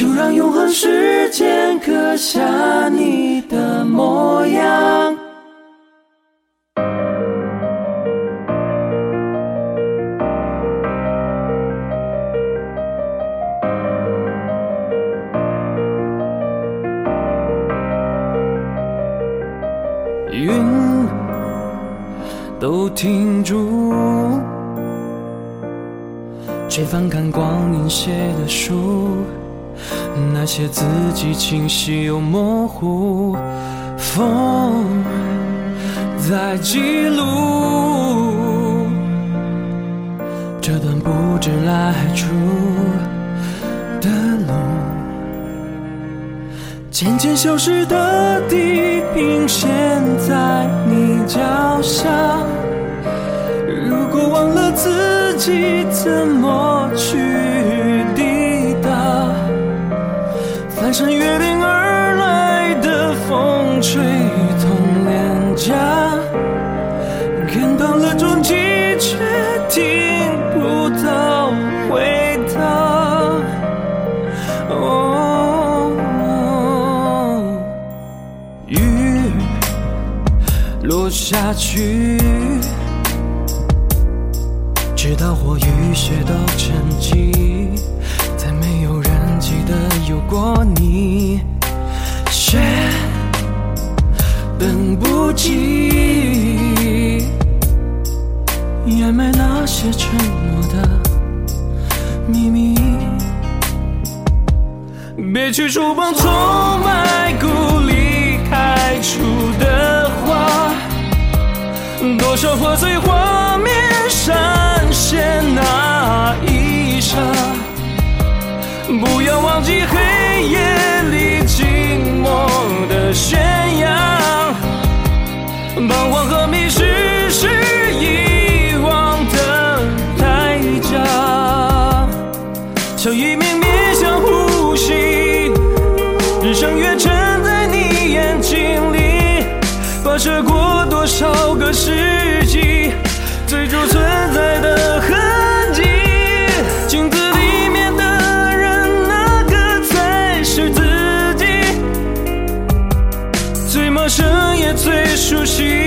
就让永恒时间刻下你的模样。云都停住，却翻看光阴写的书，那些字迹清晰又模糊，风在记录这段不知来处的路。渐渐消失的地平线在你脚下。如果忘了自己怎么翻山越岭而来的风吹痛脸颊，看到了终极却听不到回答。哦，雨落下去，直到火与雪都沉寂，再没有人记得等不及掩埋那些承诺的秘密。别去触碰从埋骨里开出的花，多少破碎画面闪现那一刹。不要忘记黑日升月沉在你眼睛里，跋涉过多少个世纪，最初存在的痕迹。镜子里面的人，哪个才是自己？最陌生也最熟悉，